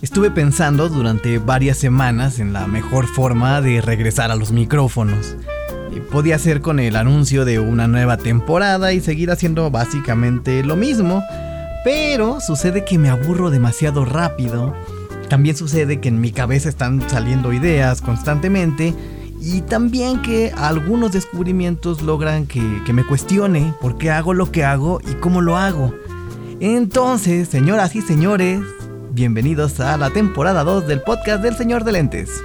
Estuve pensando durante varias semanas en la mejor forma de regresar a los micrófonos. Podía ser con el anuncio de una nueva temporada y seguir haciendo básicamente lo mismo, pero sucede que me aburro demasiado rápido. También sucede que en mi cabeza están saliendo ideas constantemente y también que algunos descubrimientos logran que, que, me cuestione por qué hago lo que hago y cómo lo hago. Entonces, señoras y señores, bienvenidos a la temporada 2 del podcast del Señor de Lentes.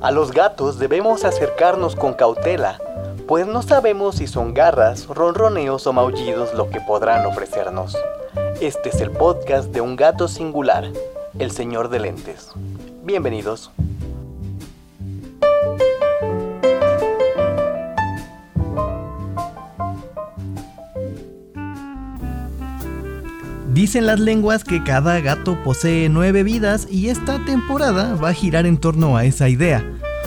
A los gatos debemos acercarnos con cautela, pues no sabemos si son garras, ronroneos o maullidos lo que podrán ofrecernos. Este es el podcast de un gato singular, el Señor de Lentes. Bienvenidos. Dicen las lenguas que cada gato posee nueve vidas y esta temporada va a girar en torno a esa idea.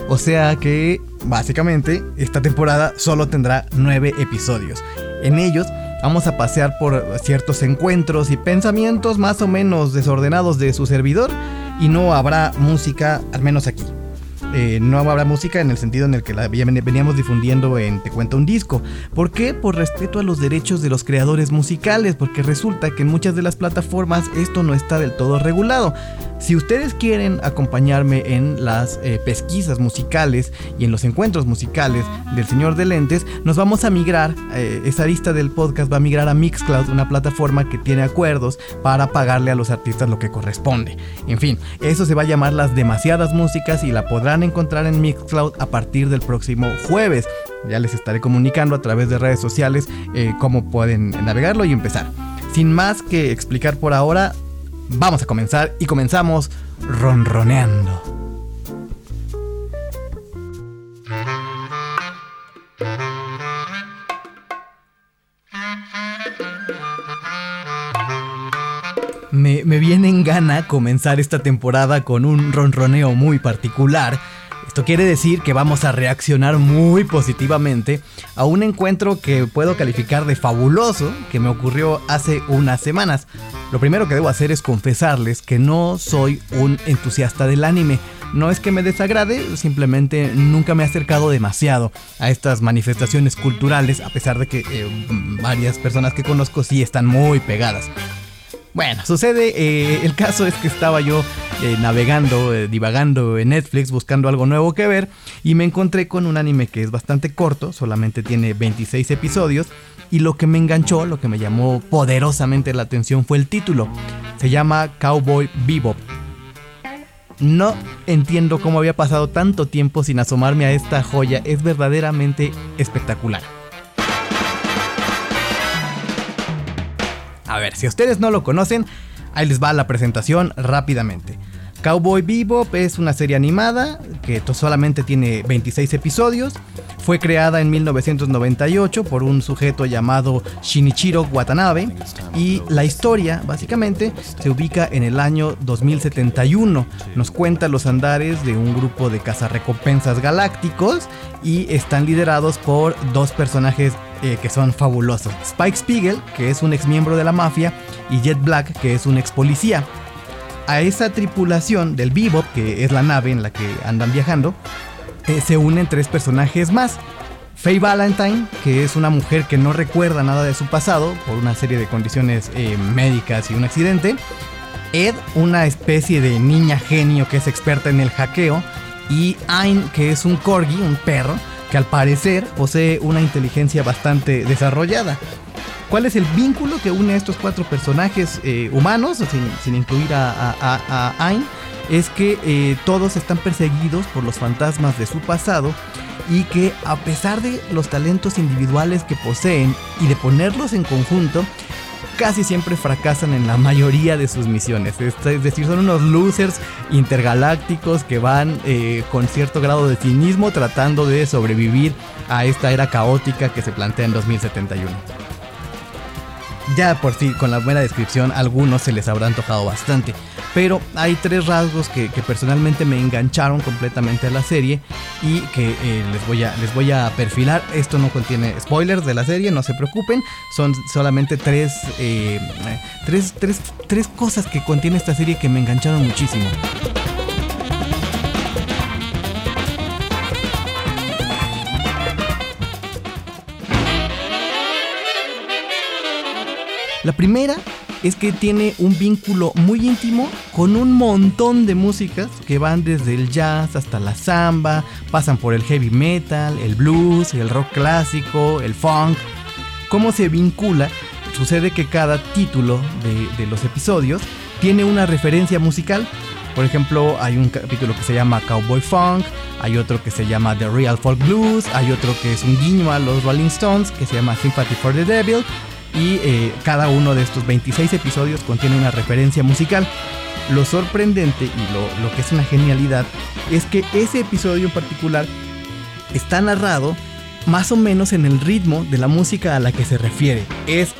O sea que, básicamente, esta temporada solo tendrá nueve episodios. En ellos vamos a pasear por ciertos encuentros y pensamientos más o menos desordenados de su servidor y no habrá música, al menos aquí. Eh, no habrá música en el sentido en el que la veníamos difundiendo en Te Cuento un Disco. ¿Por qué? Por respeto a los derechos de los creadores musicales, porque resulta que en muchas de las plataformas esto no está del todo regulado. Si ustedes quieren acompañarme en las eh, pesquisas musicales y en los encuentros musicales del Señor de Lentes, nos vamos a migrar, eh, esa lista del podcast va a migrar a Mixcloud, una plataforma que tiene acuerdos para pagarle a los artistas lo que corresponde. En fin, eso se va a llamar las demasiadas músicas y la podrán encontrar en Mixcloud a partir del próximo jueves. Ya les estaré comunicando a través de redes sociales eh, cómo pueden navegarlo y empezar. Sin más que explicar por ahora, Vamos a comenzar y comenzamos ronroneando. Me, me, viene en gana comenzar esta temporada con un ronroneo muy particular esto quiere decir que vamos a reaccionar muy positivamente a un encuentro que puedo calificar de fabuloso que me ocurrió hace unas semanas. Lo primero que debo hacer es confesarles que no soy un entusiasta del anime. No es que me desagrade, simplemente nunca me he acercado demasiado a estas manifestaciones culturales, a pesar de que eh, varias personas que conozco sí están muy pegadas. Bueno, sucede, eh, el caso es que estaba yo eh, navegando, eh, divagando en Netflix, buscando algo nuevo que ver, y me encontré con un anime que es bastante corto, solamente tiene 26 episodios, y lo que me enganchó, lo que me llamó poderosamente la atención fue el título. Se llama Cowboy Bebop. No entiendo cómo había pasado tanto tiempo sin asomarme a esta joya, es verdaderamente espectacular. A ver, si ustedes no lo conocen, ahí les va la presentación rápidamente. Cowboy Bebop es una serie animada que solamente tiene 26 episodios. Fue creada en 1998 por un sujeto llamado Shinichiro Watanabe y la historia básicamente se ubica en el año 2071. Nos cuenta los andares de un grupo de cazarrecompensas galácticos y están liderados por dos personajes eh, que son fabulosos. Spike Spiegel, que es un ex miembro de la mafia, y Jet Black, que es un ex policía. A esa tripulación del Bebop, que es la nave en la que andan viajando, eh, se unen tres personajes más. Faye Valentine, que es una mujer que no recuerda nada de su pasado por una serie de condiciones eh, médicas y un accidente. Ed, una especie de niña genio que es experta en el hackeo. Y Ain, que es un corgi, un perro, que al parecer posee una inteligencia bastante desarrollada. ¿Cuál es el vínculo que une a estos cuatro personajes eh, humanos, sin, incluir a, Ain? Es que eh, todos están perseguidos por los fantasmas de su pasado y que a pesar de los talentos individuales que poseen y de ponerlos en conjunto, casi siempre fracasan en la mayoría de sus misiones. Es, decir, son unos losers intergalácticos que van eh, con cierto grado de cinismo tratando de sobrevivir a esta era caótica que se plantea en 2071. Ya por sí, con la buena descripción, algunos se les habrá antojado bastante. Pero hay tres rasgos que, personalmente me engancharon completamente a la serie y que eh, les, voy a, les voy a perfilar. Esto no contiene spoilers de la serie, no se preocupen, son solamente tres, eh, tres, tres, tres cosas que contiene esta serie que me engancharon muchísimo. La primera es que tiene un vínculo muy íntimo con un montón de músicas que van desde el jazz hasta la samba, pasan por el heavy metal, el blues, el rock clásico, el funk. ¿Cómo se vincula? Sucede que cada título de, los episodios tiene una referencia musical. Por ejemplo, hay un capítulo que se llama Cowboy Funk, hay otro que se llama The Real Folk Blues, hay otro que es un guiño a los Rolling Stones que se llama Sympathy for the Devil, y eh, cada uno de estos 26 episodios contiene una referencia musical. Lo sorprendente y lo, lo que es una genialidad es que ese episodio en particular está narrado más o menos en el ritmo de la música a la que se refiere. Es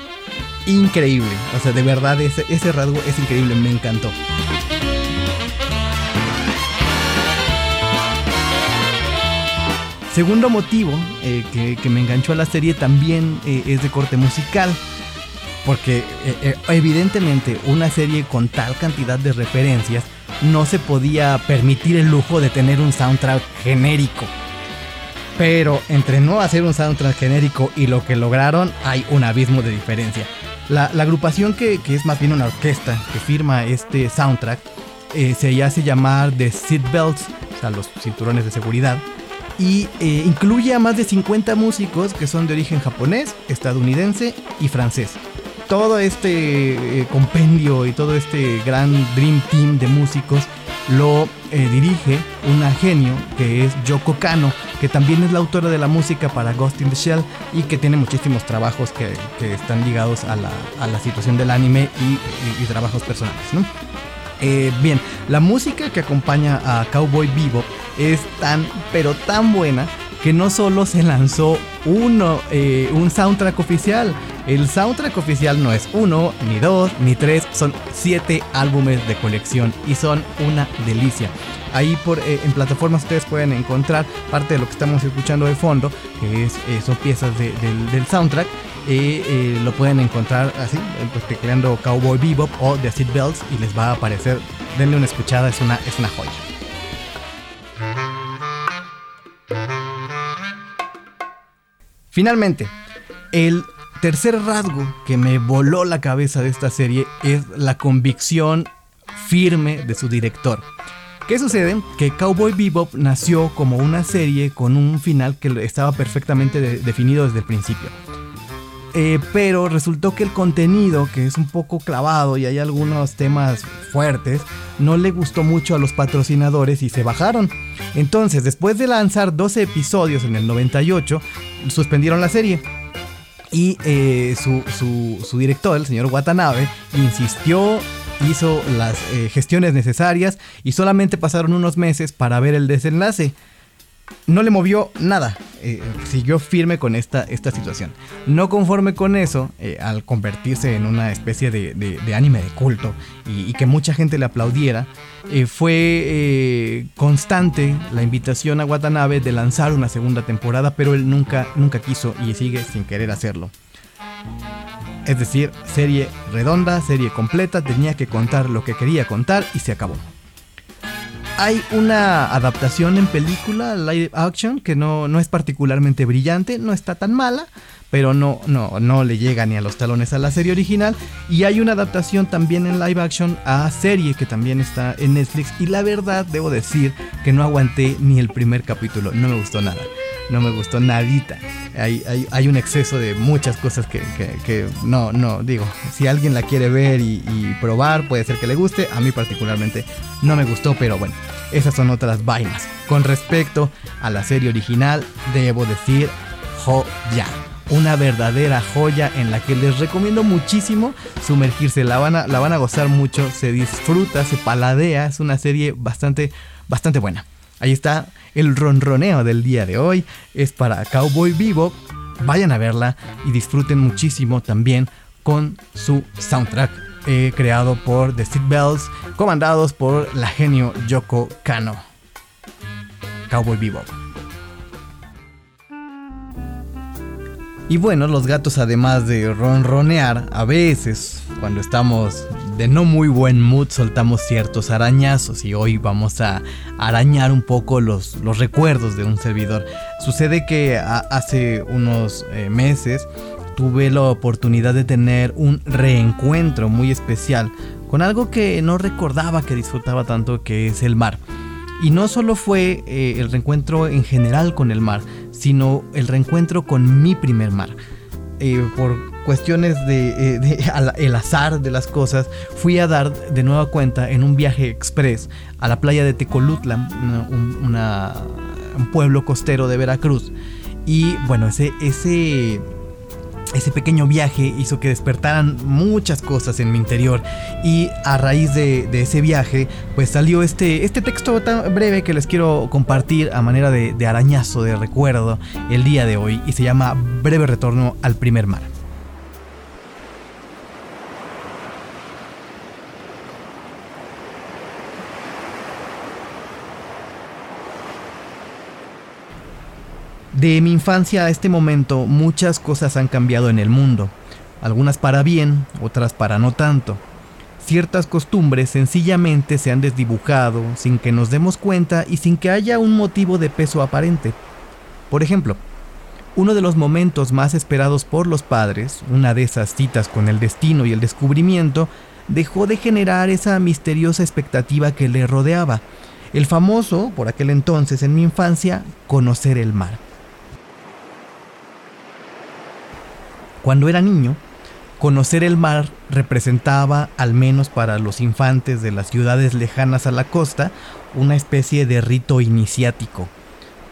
increíble, o sea, de verdad ese, ese rasgo es increíble, me encantó. Segundo motivo eh, que, me enganchó a la serie también eh, es de corte musical. Porque eh, evidentemente una serie con tal cantidad de referencias no se podía permitir el lujo de tener un soundtrack genérico. Pero entre no hacer un soundtrack genérico y lo que lograron hay un abismo de diferencia. La, agrupación que, es más bien una orquesta que firma este soundtrack se hace llamar The Seatbelts, o sea, los cinturones de seguridad y eh, incluye a más de 50 músicos que son de origen japonés, estadounidense y francés. Todo este eh, compendio y todo este gran Dream Team de músicos lo eh, dirige una genio que es Yoko Kano, que también es la autora de la música para Ghost in the Shell y que tiene muchísimos trabajos que, están ligados a la, situación del anime y, trabajos personales. Bien, la música que acompaña a Cowboy Vivo es tan, pero tan buena que no solo se lanzó uno, eh, un soundtrack oficial. El soundtrack oficial no es uno, ni dos, ni tres, son siete álbumes de colección y son una delicia. Ahí por, eh, en plataformas ustedes pueden encontrar parte de lo que estamos escuchando de fondo, que es, eh, son piezas del soundtrack. Lo pueden encontrar así, pues, tecleando Cowboy Bebop o The Seat Bells y les va a aparecer. Denle una escuchada, es una, es una joya. Finalmente, el tercer rasgo que me voló la cabeza de esta serie es la convicción firme de su director. ¿Qué sucede? Que Cowboy Bebop nació como una serie con un final que estaba perfectamente definido desde el principio. Eh, pero resultó que el contenido, que es un poco clavado y hay algunos temas fuertes, no le gustó mucho a los patrocinadores y se bajaron. Entonces, después de lanzar 12 episodios en el 98, suspendieron la serie. Y eh, su, director, el señor Watanabe, insistió, hizo las eh, gestiones necesarias y solamente pasaron unos meses para ver el desenlace no le movió nada. Eh, siguió firme con esta, esta situación. No conforme con eso, eh, al convertirse en una especie de, anime de culto y, que mucha gente le aplaudiera, eh, fue constante la invitación a Watanabe de lanzar una segunda temporada, pero él nunca, nunca quiso y sigue sin querer hacerlo. Es decir, serie redonda, serie completa, tenía que contar lo que quería contar y se acabó hay una adaptación en película, live action, que no, no es particularmente brillante, no está tan mala, pero no, no, no le llega ni a los talones a la serie original. Y hay una adaptación también en live action a serie que también está en Netflix. Y la verdad, debo decir que no aguanté ni el primer capítulo, no me gustó nada no me gustó nadita. Hay, hay, un exceso de muchas cosas que, no, no, digo, si alguien la quiere ver y, probar, puede ser que le guste. A mí particularmente no me gustó, pero bueno, esas son otras vainas. Con respecto a la serie original, debo decir joya. Una verdadera joya en la que les recomiendo muchísimo sumergirse. La van a, la van a gozar mucho, se disfruta, se paladea. Es una serie bastante, bastante buena. Ahí está el ronroneo del día de hoy. Es para Cowboy Vivo. Vayan a verla y disfruten muchísimo también con su soundtrack eh, creado por The Steel Bells, comandados por la genio Yoko Kano. Cowboy Bebop. Y bueno, los gatos además de ronronear, a veces cuando estamos de no muy buen mood soltamos ciertos arañazos y hoy vamos a arañar un poco los, los recuerdos de un servidor. Sucede que hace unos eh, meses tuve la oportunidad de tener un reencuentro muy especial con algo que no recordaba que disfrutaba tanto que es el mar. Y no solo fue eh, el reencuentro en general con el mar, sino el reencuentro con mi primer mar. Eh, por cuestiones de, eh, el azar de las cosas, fui a dar de nueva cuenta en un viaje express a la playa de Tecolutla, un pueblo costero de Veracruz. Y bueno, ese, ese ese pequeño viaje hizo que despertaran muchas cosas en mi interior y a raíz de, ese viaje pues salió este, este texto tan breve que les quiero compartir a manera de, de arañazo de recuerdo el día de hoy y se llama Breve Retorno al Primer Mar. De mi infancia a este momento muchas cosas han cambiado en el mundo, algunas para bien, otras para no tanto. Ciertas costumbres sencillamente se han desdibujado sin que nos demos cuenta y sin que haya un motivo de peso aparente. Por ejemplo, uno de los momentos más esperados por los padres, una de esas citas con el destino y el descubrimiento, dejó de generar esa misteriosa expectativa que le rodeaba, el famoso, por aquel entonces en mi infancia, conocer el mar. Cuando era niño, conocer el mar representaba, al menos para los infantes de las ciudades lejanas a la costa, una especie de rito iniciático.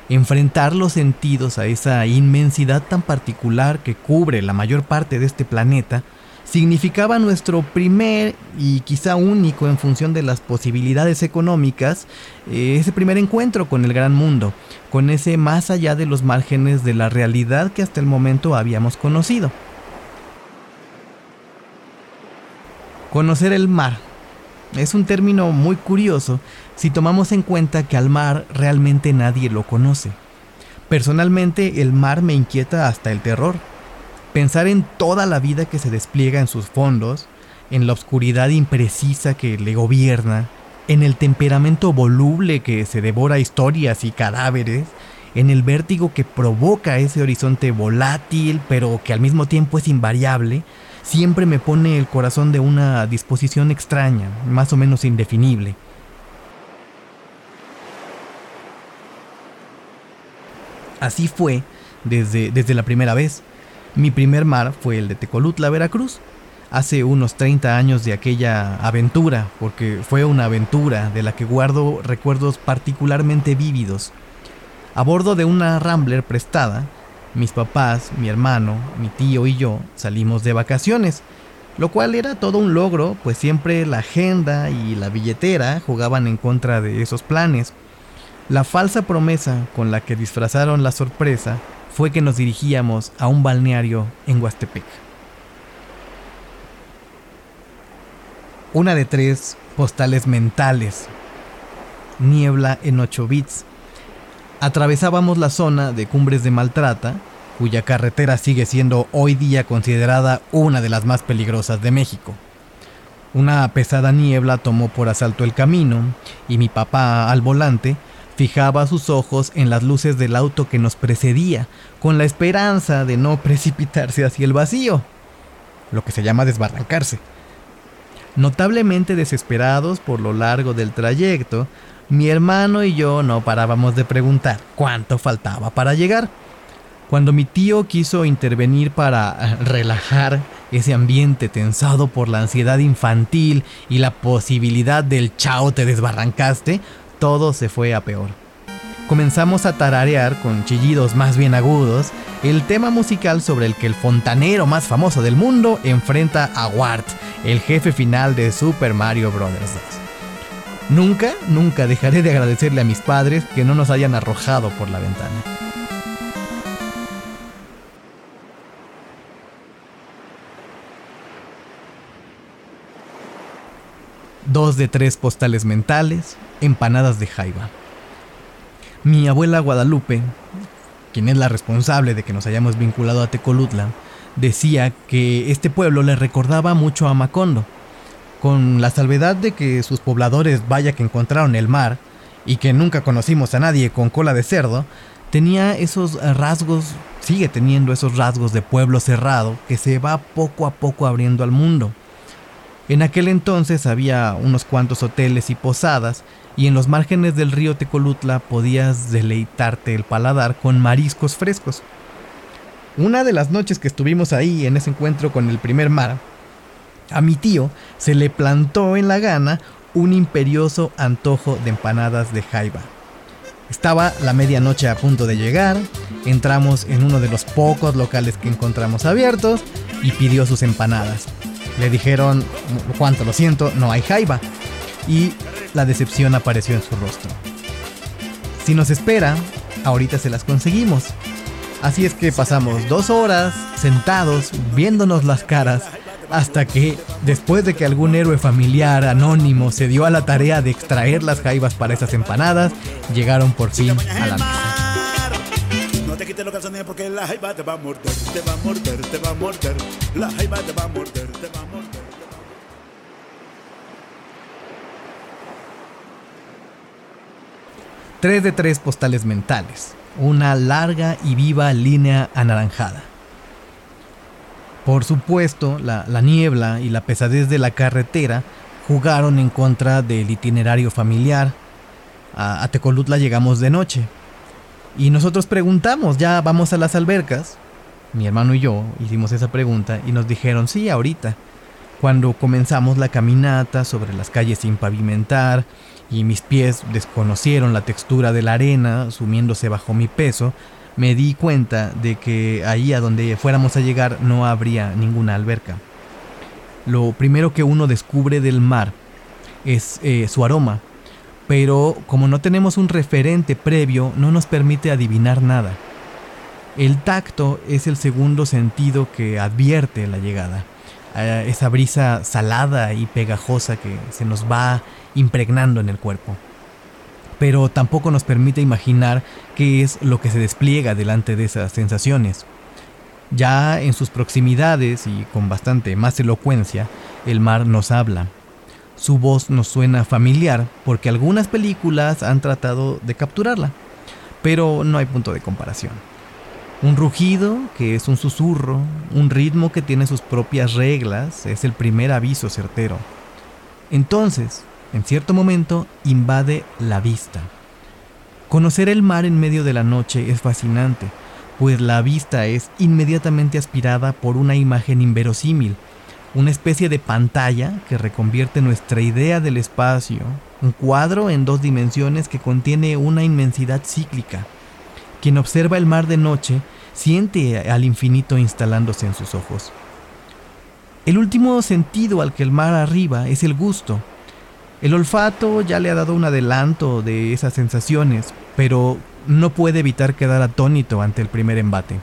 Enfrentar los sentidos a esa inmensidad tan particular que cubre la mayor parte de este planeta significaba nuestro primer y quizá único en función de las posibilidades económicas, eh, ese primer encuentro con el gran mundo, con ese más allá de los márgenes de la realidad que hasta el momento habíamos conocido. Conocer el mar es un término muy curioso si tomamos en cuenta que al mar realmente nadie lo conoce. Personalmente el mar me inquieta hasta el terror Pensar en toda la vida que se despliega en sus fondos, en la oscuridad imprecisa que le gobierna, en el temperamento voluble que se devora historias y cadáveres, en el vértigo que provoca ese horizonte volátil pero que al mismo tiempo es invariable, siempre me pone el corazón de una disposición extraña, más o menos indefinible. Así fue desde, desde la primera vez. Mi primer mar fue el de Tecolutla, Veracruz, hace unos 30 años de aquella aventura, porque fue una aventura de la que guardo recuerdos particularmente vívidos. A bordo de una Rambler prestada, mis papás, mi hermano, mi tío y yo salimos de vacaciones, lo cual era todo un logro, pues siempre la agenda y la billetera jugaban en contra de esos planes. La falsa promesa con la que disfrazaron la sorpresa fue que nos dirigíamos a un balneario en Huastepec. Una de tres postales mentales. Niebla en 8 bits. Atravesábamos la zona de Cumbres de Maltrata, cuya carretera sigue siendo hoy día considerada una de las más peligrosas de México. Una pesada niebla tomó por asalto el camino y mi papá al volante Fijaba sus ojos en las luces del auto que nos precedía, con la esperanza de no precipitarse hacia el vacío, lo que se llama desbarrancarse. Notablemente desesperados por lo largo del trayecto, mi hermano y yo no parábamos de preguntar cuánto faltaba para llegar. Cuando mi tío quiso intervenir para eh, relajar ese ambiente tensado por la ansiedad infantil y la posibilidad del chao te desbarrancaste, todo se fue a peor. Comenzamos a tararear con chillidos más bien agudos el tema musical sobre el que el fontanero más famoso del mundo enfrenta a Wart, el jefe final de Super Mario Bros. 2. Nunca, nunca dejaré de agradecerle a mis padres que no nos hayan arrojado por la ventana. Dos de tres postales mentales, empanadas de jaiba. Mi abuela Guadalupe, quien es la responsable de que nos hayamos vinculado a Tecolutla, decía que este pueblo le recordaba mucho a Macondo, con la salvedad de que sus pobladores vaya que encontraron el mar y que nunca conocimos a nadie con cola de cerdo, tenía esos rasgos, sigue teniendo esos rasgos de pueblo cerrado que se va poco a poco abriendo al mundo. En aquel entonces había unos cuantos hoteles y posadas y en los márgenes del río Tecolutla podías deleitarte el paladar con mariscos frescos. Una de las noches que estuvimos ahí en ese encuentro con el primer mar, a mi tío se le plantó en la gana un imperioso antojo de empanadas de jaiba. Estaba la medianoche a punto de llegar, entramos en uno de los pocos locales que encontramos abiertos y pidió sus empanadas. Le dijeron, cuánto lo siento, no hay jaiba. Y la decepción apareció en su rostro. Si nos espera, ahorita se las conseguimos. Así es que pasamos dos horas sentados viéndonos las caras hasta que, después de que algún héroe familiar anónimo se dio a la tarea de extraer las jaivas para esas empanadas, llegaron por fin a la mesa. No te quites los calzones porque la jaiba te va a morder, te va a morder, te va a morder, la jaiba te va a morder. Tres de tres postales mentales, una larga y viva línea anaranjada. Por supuesto, la, niebla y la pesadez de la carretera jugaron en contra del itinerario familiar. A, a Tecolutla llegamos de noche. Y nosotros preguntamos, ¿ya vamos a las albercas? Mi hermano y yo hicimos esa pregunta y nos dijeron, sí, ahorita. Cuando comenzamos la caminata sobre las calles sin pavimentar y mis pies desconocieron la textura de la arena, sumiéndose bajo mi peso, me di cuenta de que ahí a donde fuéramos a llegar no habría ninguna alberca. Lo primero que uno descubre del mar es eh, su aroma, pero como no tenemos un referente previo no nos permite adivinar nada. El tacto es el segundo sentido que advierte la llegada. Esa brisa salada y pegajosa que se nos va impregnando en el cuerpo pero tampoco nos permite imaginar qué es lo que se despliega delante de esas sensaciones. Ya en sus proximidades y con bastante más elocuencia, el mar nos habla. Su voz nos suena familiar porque algunas películas han tratado de capturarla, pero no hay punto de comparación. Un rugido, que es un susurro, un ritmo que tiene sus propias reglas, es el primer aviso certero. Entonces, en cierto momento invade la vista. Conocer el mar en medio de la noche es fascinante, pues la vista es inmediatamente aspirada por una imagen inverosímil, una especie de pantalla que reconvierte nuestra idea del espacio, un cuadro en dos dimensiones que contiene una inmensidad cíclica. Quien observa el mar de noche siente al infinito instalándose en sus ojos. El último sentido al que el mar arriba es el gusto, el olfato ya le ha dado un adelanto de esas sensaciones, pero no puede evitar quedar atónito ante el primer embate.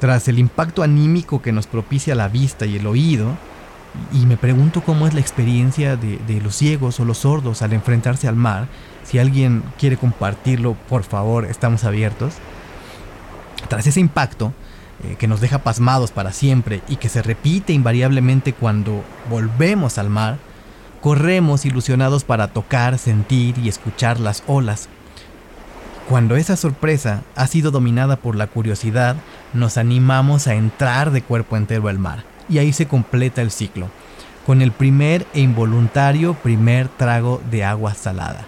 Tras el impacto anímico que nos propicia la vista y el oído, y me pregunto cómo es la experiencia de, los ciegos o los sordos al enfrentarse al mar, si alguien quiere compartirlo, por favor, estamos abiertos. Tras ese impacto, eh, que nos deja pasmados para siempre y que se repite invariablemente cuando volvemos al mar, corremos ilusionados para tocar, sentir y escuchar las olas. Cuando esa sorpresa ha sido dominada por la curiosidad, nos animamos a entrar de cuerpo entero al mar, y ahí se completa el ciclo, con el primer e involuntario primer trago de agua salada.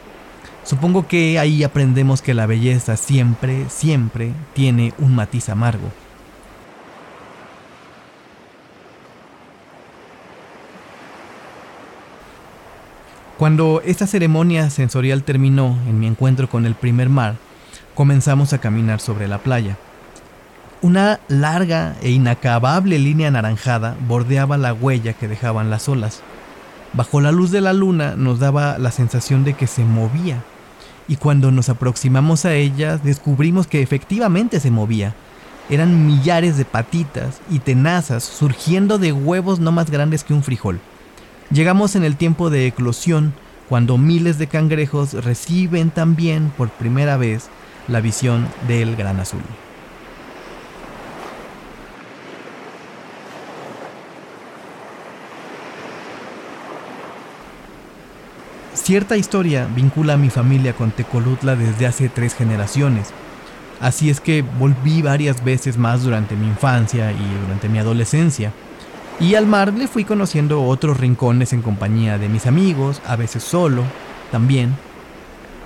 Supongo que ahí aprendemos que la belleza siempre, siempre tiene un matiz amargo Cuando esta ceremonia sensorial terminó en mi encuentro con el primer mar, comenzamos a caminar sobre la playa. Una larga e inacabable línea anaranjada bordeaba la huella que dejaban las olas. Bajo la luz de la luna nos daba la sensación de que se movía, y cuando nos aproximamos a ella descubrimos que efectivamente se movía. Eran millares de patitas y tenazas surgiendo de huevos no más grandes que un frijol. Llegamos en el tiempo de eclosión, cuando miles de cangrejos reciben también por primera vez la visión del gran azul. Cierta historia vincula a mi familia con Tecolutla desde hace tres generaciones. Así es que volví varias veces más durante mi infancia y durante mi adolescencia. Y al mar le fui conociendo otros rincones en compañía de mis amigos, a veces solo, también.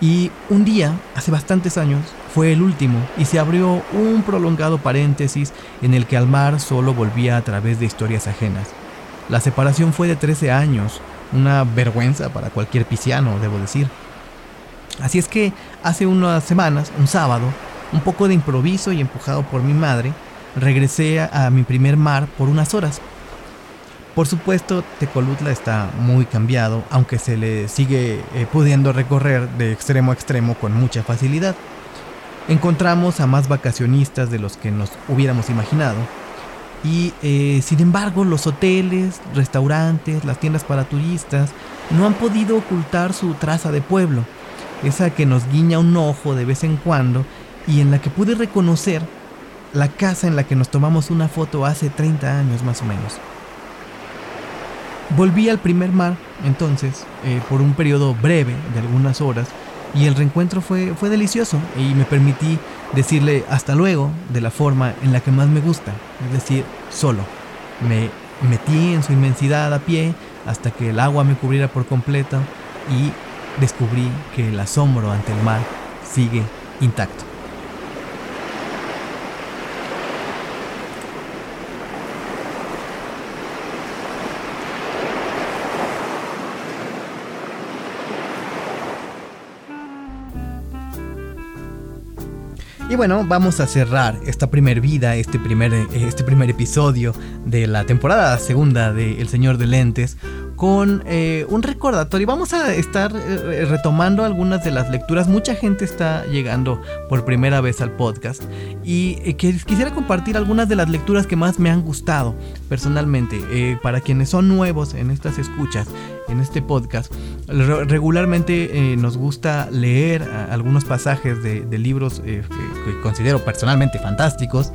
Y un día, hace bastantes años, fue el último y se abrió un prolongado paréntesis en el que al mar solo volvía a través de historias ajenas. La separación fue de 13 años, una vergüenza para cualquier pisciano, debo decir. Así es que hace unas semanas, un sábado, un poco de improviso y empujado por mi madre, regresé a, mi primer mar por unas horas. Por supuesto, Tecolutla está muy cambiado, aunque se le sigue eh, pudiendo recorrer de extremo a extremo con mucha facilidad. Encontramos a más vacacionistas de los que nos hubiéramos imaginado, y eh, sin embargo, los hoteles, restaurantes, las tiendas para turistas no han podido ocultar su traza de pueblo, esa que nos guiña un ojo de vez en cuando y en la que pude reconocer la casa en la que nos tomamos una foto hace 30 años más o menos. Volví al primer mar, entonces, eh, por un periodo breve de algunas horas, y el reencuentro fue, fue delicioso y me permití decirle hasta luego de la forma en la que más me gusta, es decir, solo. Me metí en su inmensidad a pie hasta que el agua me cubriera por completo y descubrí que el asombro ante el mar sigue intacto. Y bueno, vamos a cerrar esta primer vida, este primer, este primer episodio de la temporada segunda de El Señor de Lentes con eh, un recordatorio. Vamos a estar eh, retomando algunas de las lecturas. Mucha gente está llegando por primera vez al podcast y que quisiera compartir algunas de las lecturas que más me han gustado personalmente. para quienes son nuevos en estas escuchas, en este podcast, regularmente eh, nos gusta leer algunos pasajes de, libros eh, que, considero personalmente fantásticos.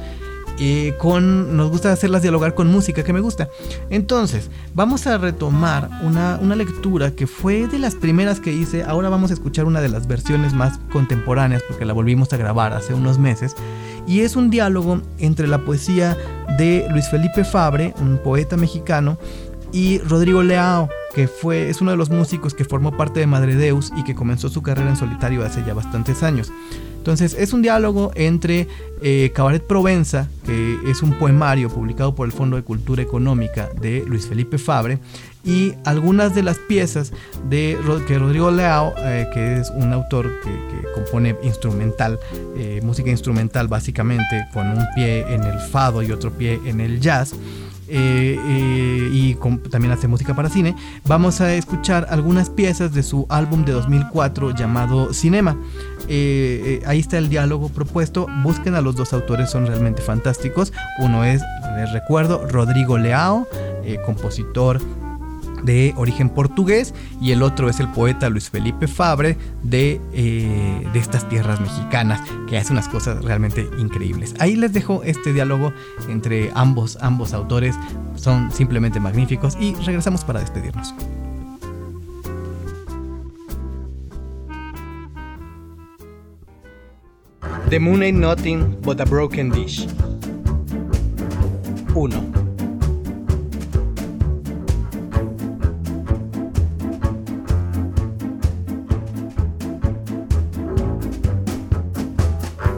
Y con, nos gusta hacerlas dialogar con música que me gusta. Entonces, vamos a retomar una, una, lectura que fue de las primeras que hice. Ahora vamos a escuchar una de las versiones más contemporáneas porque la volvimos a grabar hace unos meses. Y es un diálogo entre la poesía de Luis Felipe Fabre, un poeta mexicano, y Rodrigo Leao, que fue, es uno de los músicos que formó parte de Madre Deus y que comenzó su carrera en solitario hace ya bastantes años. Entonces es un diálogo entre eh, Cabaret Provenza, que es un poemario publicado por el Fondo de Cultura Económica de Luis Felipe Fabre, y algunas de las piezas de que Rodrigo Leao, eh, que es un autor que, compone instrumental, eh, música instrumental básicamente, con un pie en el fado y otro pie en el jazz, eh, eh, y también hace música para cine, vamos a escuchar algunas piezas de su álbum de 2004 llamado Cinema. Eh, ahí está el diálogo propuesto. Busquen a los dos autores, son realmente fantásticos. Uno es, les recuerdo, Rodrigo Leao, compositor de origen portugués y el otro es el poeta Luis Felipe Fabre de, eh, de estas tierras mexicanas que hace unas cosas realmente increíbles. Ahí les dejo este diálogo entre ambos, ambos autores, son simplemente magníficos y regresamos para despedirnos. The moon ain't nothing but a broken dish. 1.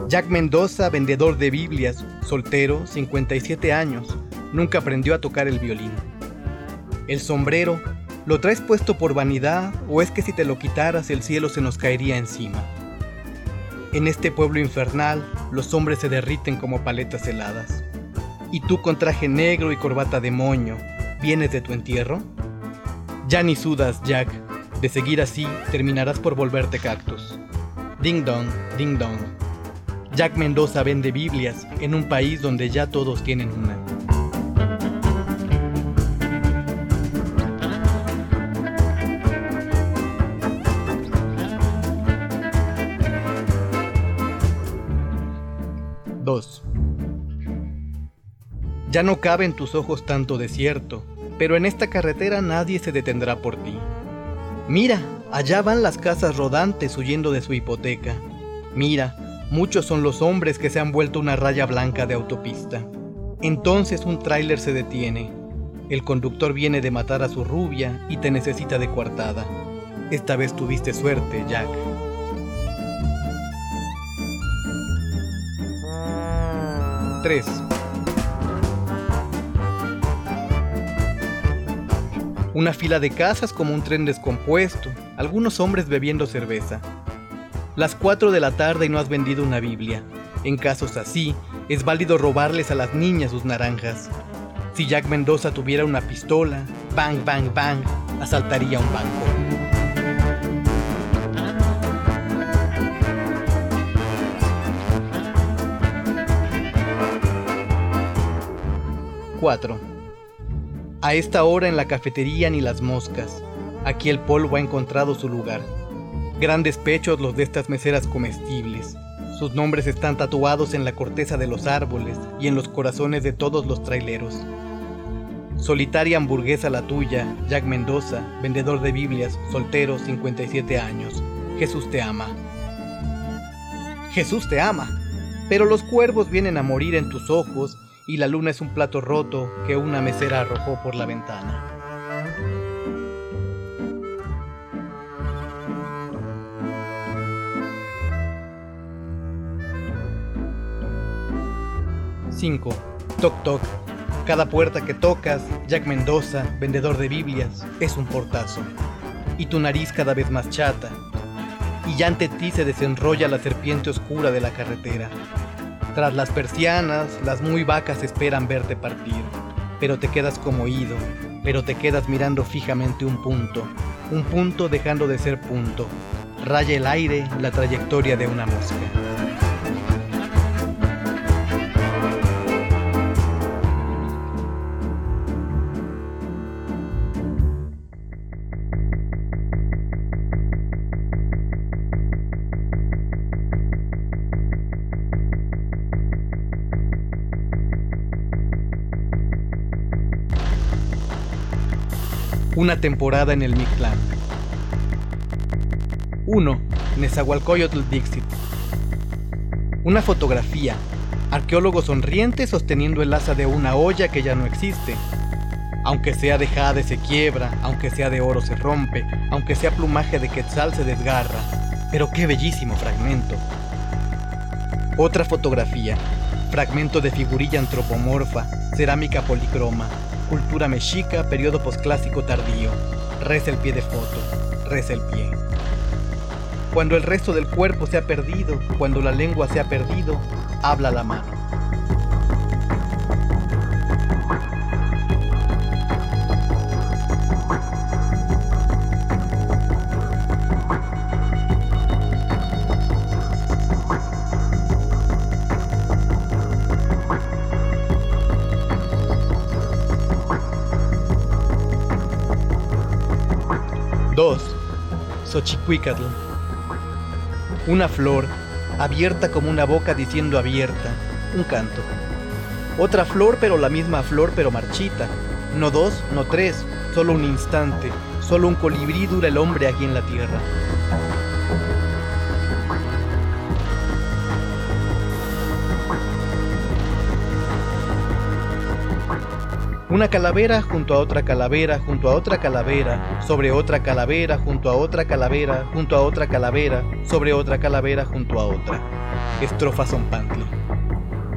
Jack Mendoza, vendedor de Biblias, soltero, 57 años, nunca aprendió a tocar el violín. El sombrero, ¿lo traes puesto por vanidad o es que si te lo quitaras el cielo se nos caería encima? En este pueblo infernal, los hombres se derriten como paletas heladas. ¿Y tú con traje negro y corbata de moño, vienes de tu entierro? Ya ni sudas, Jack. De seguir así, terminarás por volverte cactus. Ding dong, ding dong. Jack Mendoza vende Biblias en un país donde ya todos tienen una. Dos. Ya no cabe en tus ojos tanto desierto, pero en esta carretera nadie se detendrá por ti. Mira, allá van las casas rodantes huyendo de su hipoteca. Mira, muchos son los hombres que se han vuelto una raya blanca de autopista. Entonces un tráiler se detiene. El conductor viene de matar a su rubia y te necesita de coartada. Esta vez tuviste suerte, Jack. Tres. Una fila de casas como un tren descompuesto, algunos hombres bebiendo cerveza. Las 4 de la tarde y no has vendido una Biblia. En casos así, es válido robarles a las niñas sus naranjas. Si Jack Mendoza tuviera una pistola, bang, bang, bang, asaltaría un banco. ¡4! A esta hora en la cafetería ni las moscas. Aquí el polvo ha encontrado su lugar. Grandes pechos los de estas meseras comestibles. Sus nombres están tatuados en la corteza de los árboles y en los corazones de todos los traileros. Solitaria hamburguesa la tuya, Jack Mendoza, vendedor de Biblias, soltero, 57 años. Jesús te ama. Jesús te ama. Pero los cuervos vienen a morir en tus ojos y la luna es un plato roto que una mesera arrojó por la ventana. ¡5! Toc toc. Cada puerta que tocas, Jack Mendoza, vendedor de Biblias, es un portazo. Y tu nariz cada vez más chata. Y ya ante ti se desenrolla la serpiente oscura de la carretera. Tras las persianas, las muy vacas esperan verte partir, pero te quedas como oído, pero te quedas mirando fijamente un punto, un punto dejando de ser punto. Raya el aire la trayectoria de una mosca. Una temporada en el Mictlán. 1. Nezahualcóyotl Dixit. Una fotografía. Arqueólogo sonriente sosteniendo el asa de una olla que ya no existe. Aunque sea de jade se quiebra, aunque sea de oro se rompe, aunque sea plumaje de quetzal se desgarra. Pero qué bellísimo fragmento. Otra fotografía. Fragmento de figurilla antropomorfa, cerámica policroma, cultura mexica, periodo posclásico tardío. Reza el pie de foto, reza el pie. Cuando el resto del cuerpo se ha perdido, cuando la lengua se ha perdido, habla la mano. Xochicuicatl. Una flor, abierta como una boca diciendo abierta, un canto. Otra flor, pero la misma flor, pero marchita. No dos, no tres, solo un instante, solo un colibrí dura el hombre aquí en la tierra. Una calavera junto a otra calavera, junto a otra calavera, sobre otra calavera, junto a otra calavera, junto a otra calavera, sobre otra calavera, junto a otra. Estrofa Zompantli.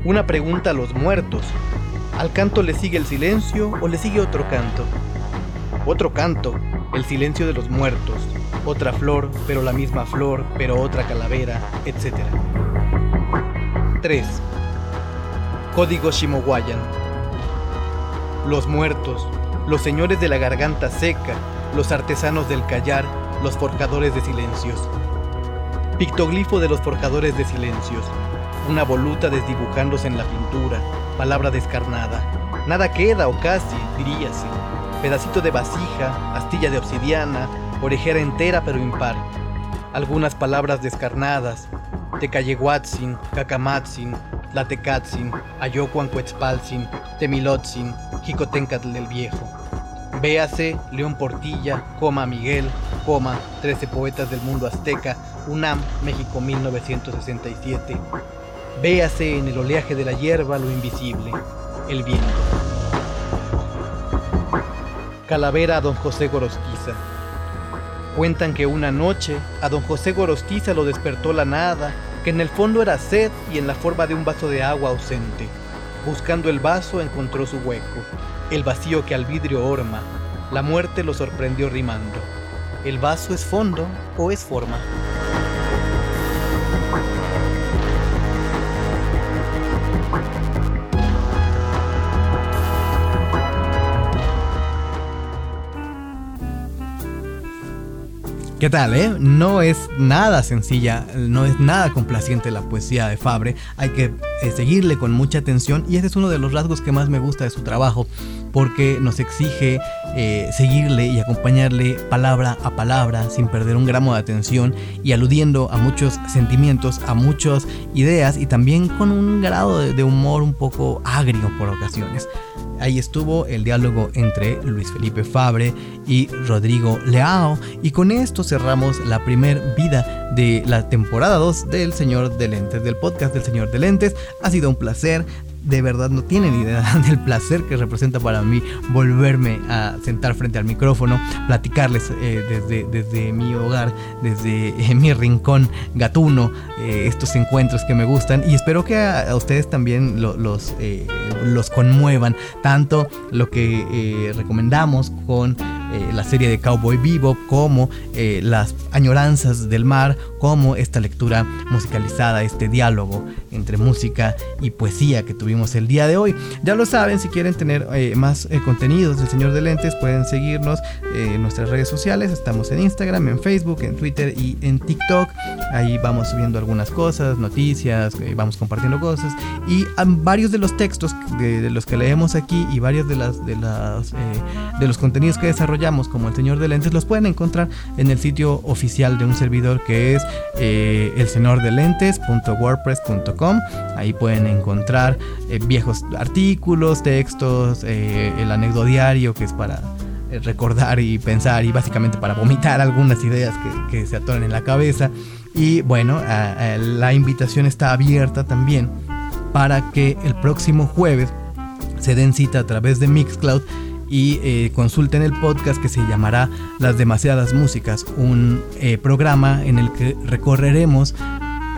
Una pregunta a los muertos. ¿Al canto le sigue el silencio o le sigue otro canto? Otro canto, el silencio de los muertos. Otra flor, pero la misma flor, pero otra calavera, etc. 3. Código Shimowayan los muertos, los señores de la garganta seca, los artesanos del callar, los forjadores de silencios. Pictoglifo de los forjadores de silencios, una voluta desdibujándose en la pintura, palabra descarnada. Nada queda o casi, diríase. Pedacito de vasija, astilla de obsidiana, orejera entera pero impar. Algunas palabras descarnadas, Tecayehuatzin, Cacamatzin, Tlatecatzin, Ayocuancuetzpalzin, Temilotzin, Jicotencatl del Viejo. Véase León Portilla, coma Miguel, coma 13 poetas del mundo azteca, UNAM, México 1967. Véase en el oleaje de la hierba lo invisible, el viento. Calavera a don José Gorostiza. Cuentan que una noche a don José Gorostiza lo despertó la nada, que en el fondo era sed y en la forma de un vaso de agua ausente. Buscando el vaso encontró su hueco, el vacío que al vidrio orma. La muerte lo sorprendió rimando. ¿El vaso es fondo o es forma? ¿Qué tal, eh? No es nada sencilla, no es nada complaciente la poesía de Fabre. Hay que eh, seguirle con mucha atención y ese es uno de los rasgos que más me gusta de su trabajo, porque nos exige eh, seguirle y acompañarle palabra a palabra sin perder un gramo de atención y aludiendo a muchos sentimientos, a muchas ideas y también con un grado de humor un poco agrio por ocasiones. Ahí estuvo el diálogo entre Luis Felipe Fabre y Rodrigo Leao. Y con esto cerramos la primer vida de la temporada 2 del Señor de Lentes, del podcast del Señor de Lentes. Ha sido un placer de verdad no tienen idea del placer que representa para mí volverme a sentar frente al micrófono, platicarles eh, desde, desde mi hogar, desde eh, mi rincón gatuno, eh, estos encuentros que me gustan. Y espero que a, ustedes también los, los conmuevan, tanto lo que recomendamos con la serie de Cowboy Bebop como las añoranzas del mar, como esta lectura musicalizada, este diálogo entre música y poesía que tuvimos el día de hoy. Ya lo saben, si quieren tener eh, más eh, contenidos del Señor de Lentes, pueden seguirnos eh, en nuestras redes sociales. Estamos en Instagram, en Facebook, en Twitter y en TikTok. Ahí vamos subiendo algunas cosas, noticias, vamos compartiendo cosas. Y varios de los textos de, los que leemos aquí y varios de, las, de, las, de los contenidos que desarrollamos, como el Señor de Lentes, los pueden encontrar en el sitio oficial de un servidor que es el señor de lentes.wordpress.com. Ahí pueden encontrar eh, viejos artículos, textos, eh, el anecdodiario que es para eh, recordar y pensar y básicamente para vomitar algunas ideas que, se atoran en la cabeza. Y bueno, la invitación está abierta también para que el próximo jueves se den cita a través de Mixcloud y consulten el podcast que se llamará Las demasiadas músicas, un programa en el que recorreremos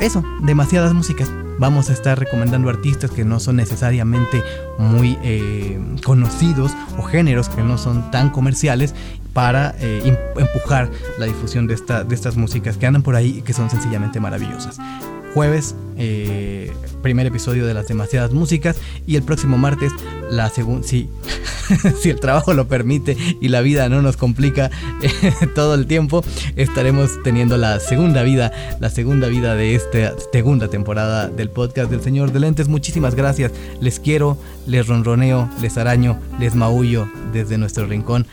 eso, demasiadas músicas. Vamos a estar recomendando artistas que no son necesariamente muy eh, conocidos o géneros que no son tan comerciales para eh, empujar la difusión de, esta, de estas músicas que andan por ahí y que son sencillamente maravillosas. Jueves, eh, primer episodio de las demasiadas músicas. Y el próximo martes, la segunda. Si el trabajo lo permite y la vida no nos complica eh, todo el tiempo, estaremos teniendo la segunda vida, la segunda vida de esta segunda temporada del podcast del Señor de Lentes. Muchísimas gracias. Les quiero, les ronroneo, les araño, les maullo desde nuestro rincón.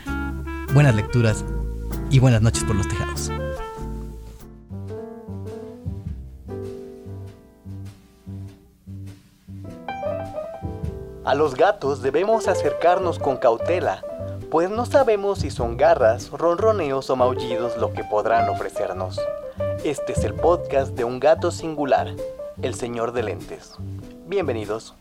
Buenas lecturas y buenas noches por los tejados. A los gatos debemos acercarnos con cautela, pues no sabemos si son garras, ronroneos o maullidos lo que podrán ofrecernos. Este es el podcast de un gato singular, el señor de lentes. Bienvenidos.